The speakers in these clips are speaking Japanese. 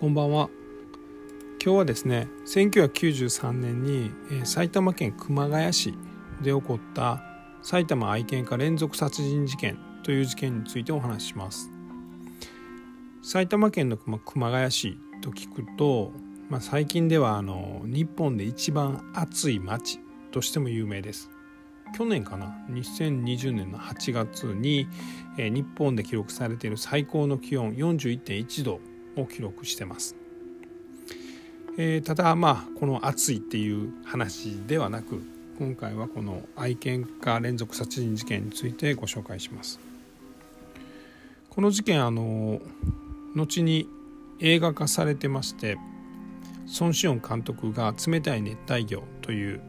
こんばんは。今日はですね1993年に、埼玉県熊谷市で起こった埼玉愛犬家連続殺人事件という事件についてお話しします。埼玉県の熊谷市と聞くと、まあ、最近ではあの日本で一番暑い町としても有名です。去年かな？2020年の8月に、え日本で記録されている最高の気温41.1度を記録してます。えー、ただまあこの暑いっていう話ではなく今回はこの愛犬家連続殺人事件についてご紹介します。この事件あの後に映画化されてまして孫子音監督が「冷たい熱帯魚」という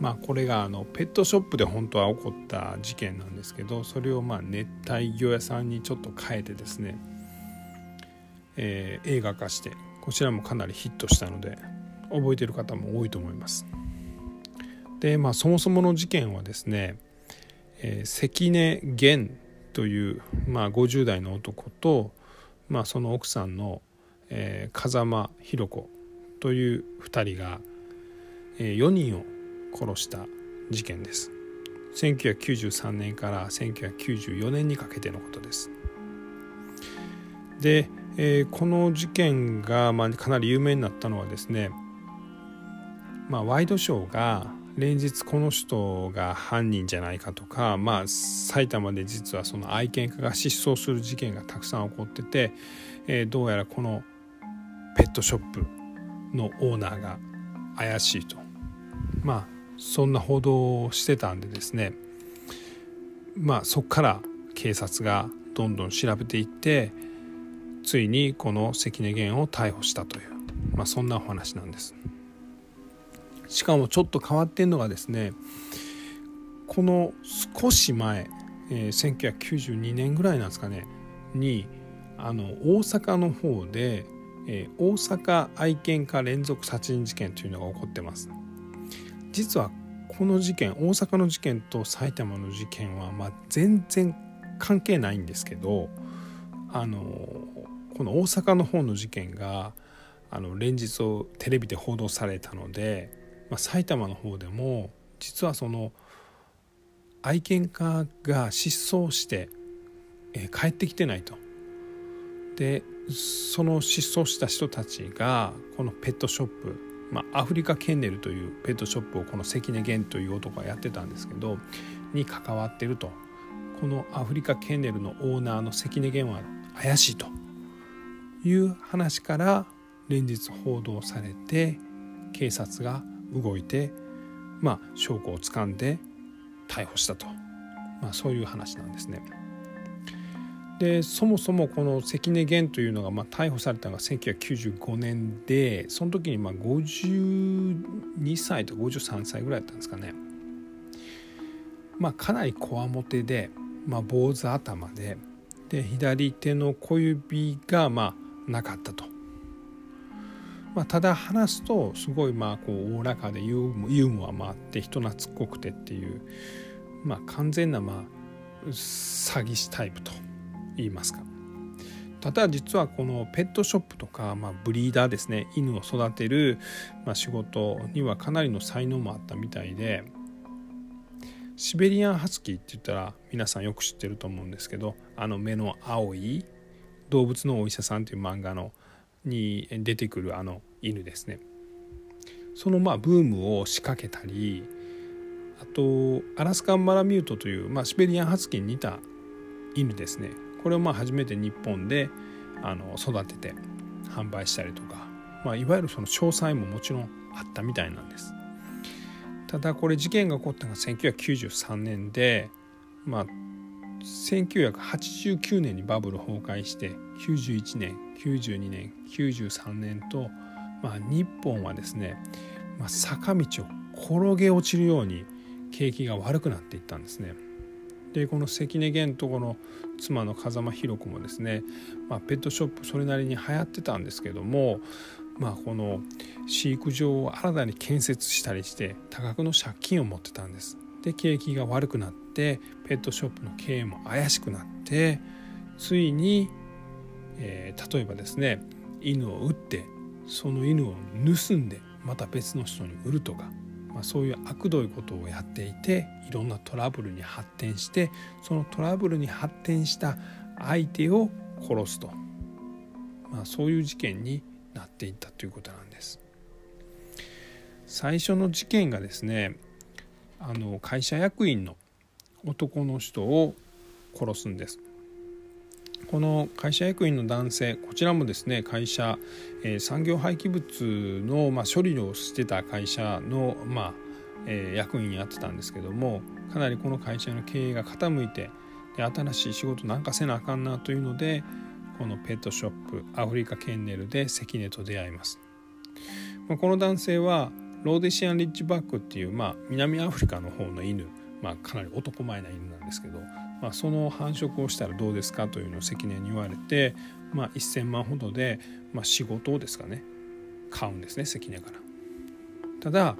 まあこれがあのペットショップで本当は起こった事件なんですけどそれをまあ熱帯魚屋さんにちょっと変えてですねえー、映画化してこちらもかなりヒットしたので覚えてる方も多いと思います。でまあそもそもの事件はですね、えー、関根源という、まあ、50代の男と、まあ、その奥さんの、えー、風間弘子という2人が、えー、4人を殺した事件です。1993年から1994年にかけてのことです。で、えー、この事件が、まあ、かなり有名になったのはですね、まあ、ワイドショーが連日この人が犯人じゃないかとか、まあ、埼玉で実はその愛犬家が失踪する事件がたくさん起こってて、えー、どうやらこのペットショップのオーナーが怪しいと。まあそんな報道をしてたんでですねまあそこから警察がどんどん調べていってついにこの関根源を逮捕したという、まあ、そんなお話なんです。しかもちょっと変わってんのがですねこの少し前、えー、1992年ぐらいなんですかねにあの大阪の方で、えー、大阪愛犬家連続殺人事件というのが起こってます。実はこの事件大阪の事件と埼玉の事件は、まあ、全然関係ないんですけどあのこの大阪の方の事件があの連日をテレビで報道されたので、まあ、埼玉の方でも実はその愛犬家が失踪して、えー、帰ってきてないと。でその失踪した人たちがこのペットショップ、まあ、アフリカケンネルというペットショップをこの関根源という男がやってたんですけどに関わってるとこのアフリカケンネルのオーナーの関根源は怪しいという話から連日報道されて警察が動いてまあ証拠をつかんで逮捕したと、まあ、そういう話なんですね。でそもそもこの関根源というのがまあ逮捕されたのが1995年でその時にまあ52歳と53歳ぐらいだったんですかね。まあ、かなりこわもてで、まあ、坊主頭でで左手の小指がまあなかったと。まあ、ただ話すとすごいまあこうおおらかでユーモアもあって人懐っこくてっていう、まあ、完全なまあ詐欺師タイプと言いますか。ただ実はこのペットショップとか、まあ、ブリーダーですね犬を育てる、まあ、仕事にはかなりの才能もあったみたいでシベリアンハスキーって言ったら皆さんよく知ってると思うんですけどあの目の青い動物のお医者さん」という漫画のに出てくるあの犬ですね。そのまあブームを仕掛けたりあとアラスカンマラミュートという、まあ、シベリアンハスキーに似た犬ですね。これをまあ初めて日本であの育てて販売したりとか、まあ、いわゆるその詳細ももちろんあったみたいなんです。ただこれ事件が起こったのが1993年でまあ1989年にバブル崩壊して91年92年93年と、まあ、日本はですね、まあ、坂道を転げ落ちるように景気が悪くなっていったんですね。でこの関根源とこの妻の風間弘子もですね、まあ、ペットショップそれなりに流行ってたんですけども、まあ、この飼育場を新たに建設したりして多額の借金を持ってたんです。で景気が悪くなってペットショップの経営も怪しくなってついに、えー、例えばですね犬を撃ってその犬を盗んでまた別の人に売るとか、まあ、そういう悪どいことをやっていていろんなトラブルに発展してそのトラブルに発展した相手を殺すと、まあ、そういう事件になっていったということなんです。最初の事件がですねあの会社役員の男の人を殺すんです。この会社役員の男性こちらもですね会社、えー、産業廃棄物の、まあ、処理をしてた会社の、まあえー、役員やってたんですけどもかなりこの会社の経営が傾いてで新しい仕事なんかせなあかんなというのでこのペットショップアフリカケンネルで関根と出会います、まあ、この男性はローデシアン・リッチバックっていう、まあ、南アフリカの方の犬、まあ、かなり男前な犬なんですけど、まあ、その繁殖をしたらどうですかというのを関根に言われて、まあ、1,000万ほどで、まあ、仕事をですかね買うんですね関根から。ただ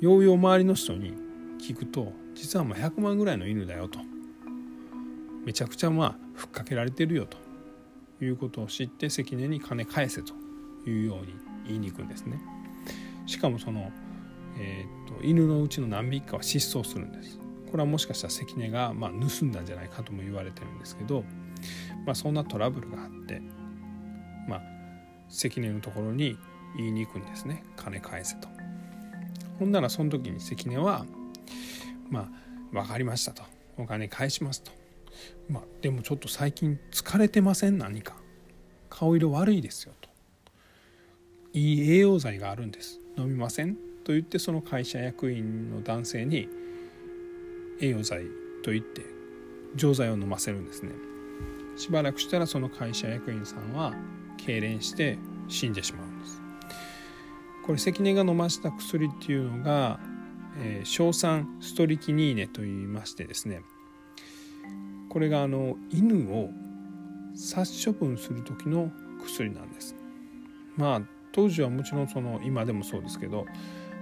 ようよう周りの人に聞くと実はまあ100万ぐらいの犬だよとめちゃくちゃまあふっかけられてるよということを知って関根に金返せというように言いに行くんですね。しかもその、えーと、犬のうちの何匹かは失踪するんです。これはもしかしたら関根が、まあ、盗んだんじゃないかとも言われてるんですけど、まあ、そんなトラブルがあって、まあ、関根のところに言いに行くんですね。金返せと。ほんならその時に関根はまあ分かりましたと。お金返しますと。まあ、でもちょっと最近疲れてません？何か。顔色悪いですよと。いい栄養剤があるんです。飲みません？と言ってその会社役員の男性に栄養剤と言って錠剤を飲ませるんですね。しばらくしたらその会社役員さんは痙攣して死んでしまうんです。これ関根が飲ました薬っていうのが、えー、硝酸ストリキニーネといいましてですね。これがあの犬を殺処分する時の薬なんです。まあ当時はもちろんその今でもそうですけど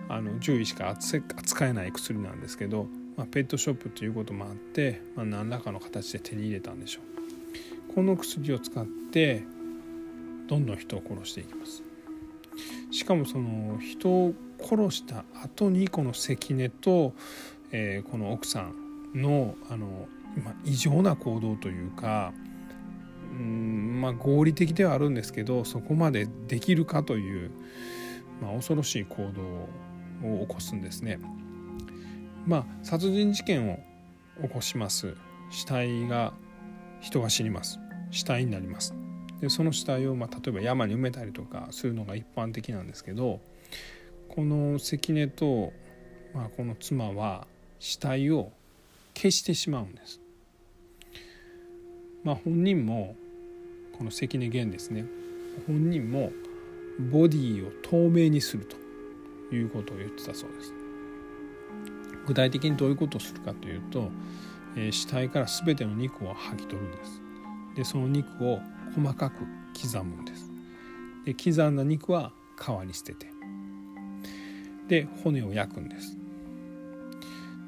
あの獣医しか扱えない薬なんですけど、まあ、ペットショップということもあって、まあ、何らかの形で手に入れたんでしょう。この薬を使ってどんどん人を殺していきます。しかもその人を殺した後にこの関根と、えー、この奥さんのあの、まあ、異常な行動というかうんまあ合理的ではあるんですけどそこまでできるかという、まあ、恐ろしい行動をを起こすんですね。まあ殺人事件を起こします。死体が人が死にます。死体になります。でその死体を、まあ、例えば山に埋めたりとかするのが一般的なんですけどこの関根と、まあ、この妻は死体を消してしまうんです。まあ、本人もこの関根源ですね。本人もボディを透明にすると。いうことを言ってたそうです。具体的にどういうことをするかというと、えー、死体から全ての肉を剥ぎ取るんです。でその肉を細かく刻むんです。で刻んだ肉は皮に捨ててで骨を焼くんです。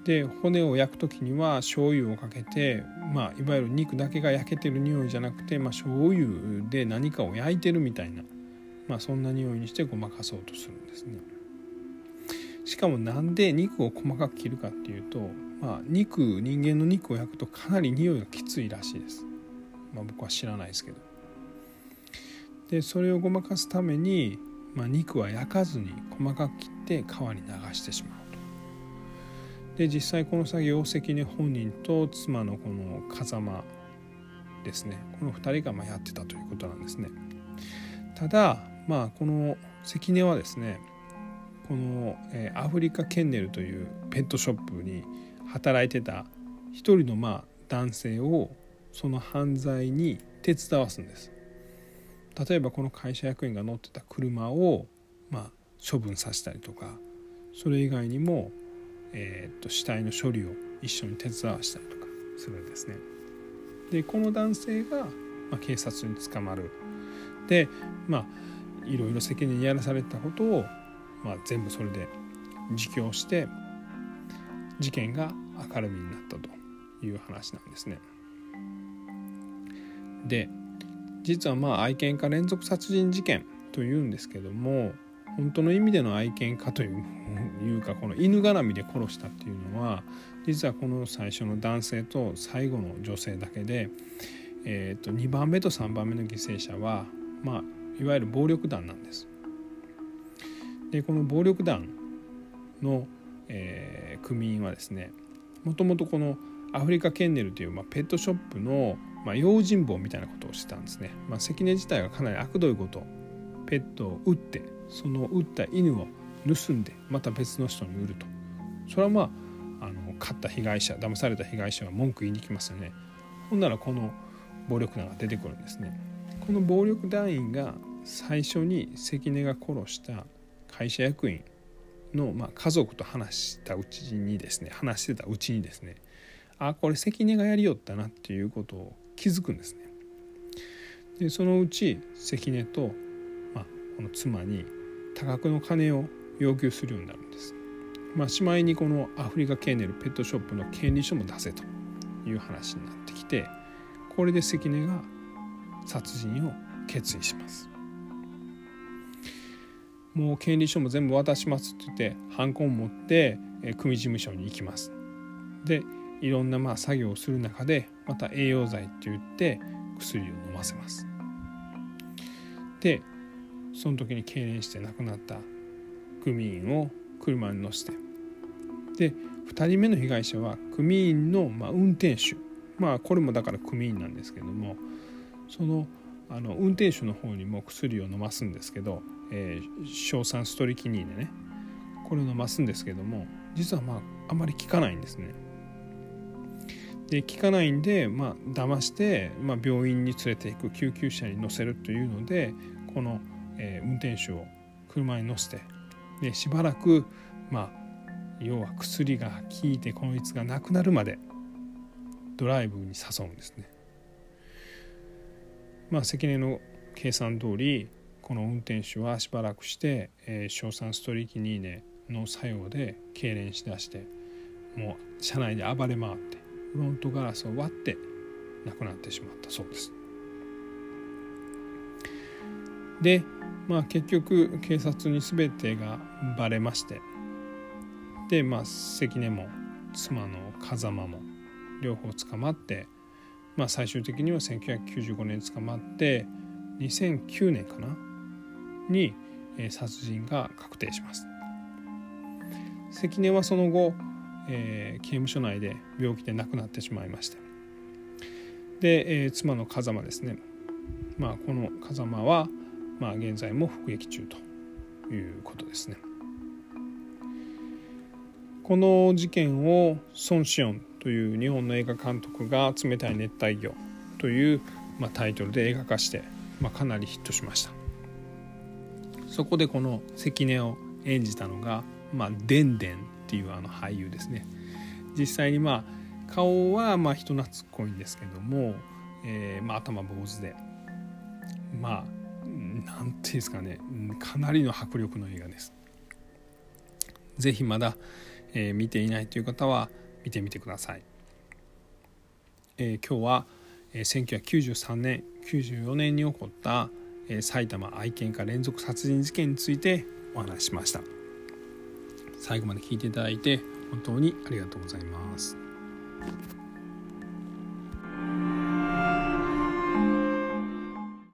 で骨を焼く時には醤油をかけて、まあ、いわゆる肉だけが焼けてる匂いじゃなくて、まあ、醤油で何かを焼いてるみたいな、まあ、そんな匂いにしてごまかそうとするんですね。しかもなんで肉を細かく切るかっていうと、まあ、肉人間の肉を焼くとかなり匂いがきついらしいです。まあ、僕は知らないですけど。でそれをごまかすために、まあ、肉は焼かずに細かく切って皮に流してしまうと。で実際この作業を関根本人と妻のこの風間ですねこの2人がまやってたということなんですね。ただまあこの関根はですねこの、えアフリカケンネルというペットショップに働いてた一人のまあ男性をその犯罪に手伝わすんです。例えばこの会社役員が乗ってた車をまあ処分させたりとかそれ以外にもえーと、死体の処理を一緒に手伝わしたりとかするんですね。でこの男性が、まあ、警察に捕まる。でまあいろいろ責任にやらされたことを、まあ、全部それで自供して事件が明るみになったという話なんですね。で実はまあ愛犬家連続殺人事件というんですけども本当の意味での愛犬家と いうかこの犬絡みで殺したっていうのは実はこの最初の男性と最後の女性だけで、えー、と2番目と3番目の犠牲者は、まあ、いわゆる暴力団なんです。でこの暴力団の、えー、組員はですねもともとこのアフリカケンネルという、まあ、ペットショップの、まあ、用心棒みたいなことをしてたんですね。まあ、関根自体がかなり悪どいことペットを撃ってその撃った犬を盗んでまた別の人に売ると。それはまああの買った被害者騙された被害者は文句言いに来ますよね。ほんならこの暴力団が出てくるんですね。この暴力団員が最初に関根が殺した会社役員の、まあ、家族と話したうちにですね話してたうちにですねあこれ関根がやりよったなっていうことを気づくんですね。でそのうち関根と、まあ、この妻に多額の金を要求するようになるんです。まあ、しまいにこのアフリカケーネルペットショップの権利書も出せという話になってきてこれで関根が殺人を決意します。もう権利書も全部渡しますって言ってハンコを持って組事務所に行きます。でいろんなまあ作業をする中でまた栄養剤って言って薬を飲ませます。でその時に痙攣して亡くなった組員を車に乗せてで2人目の被害者は組員のまあ運転手まあこれもだから組員なんですけどもそのあの運転手の方にも薬を飲ますんですけどえー、硝酸ストリキニーでねこれを飲ますんですけども実はまああまり効かないんですね。で効かないんで、まあ騙して、まあ、病院に連れていく救急車に乗せるというのでこの、えー、運転手を車に乗せてでしばらくまあ要は薬が効いてこいつがなくなるまでドライブに誘うんですね。まあ関根の計算通りこの運転手はしばらくして、えー、硝酸ストリキニーネの作用で痙攣しだしてもう車内で暴れ回ってフロントガラスを割って亡くなってしまったそうです。でまあ結局警察に全てがバレましてでまあ関根も妻の風間も両方捕まって、まあ、最終的には1995年捕まって2009年かな？に殺人が確定します。関根はその後、えー、刑務所内で病気で亡くなってしまいました。で、えー、妻の風間ですね。まあこの風間は、まあ、現在も服役中ということですね。この事件をソン・シオンという日本の映画監督が「冷たい熱帯魚」という、まあ、タイトルで映画化して、まあ、かなりヒットしました。そこでこの関根を演じたのが、まあ、デンデンっていうあの俳優ですね。実際にまあ顔はまあ人懐っこいんですけども、えー、まあ頭坊主で。まあなんていうんですかね。かなりの迫力の映画です。是非まだ、えー、見ていないという方は見てみてください、えー、今日は、えー、1993年94年に起こったえ埼玉愛犬家連続殺人事件についてお話ししました。最後まで聞いていただいて本当にありがとうございます。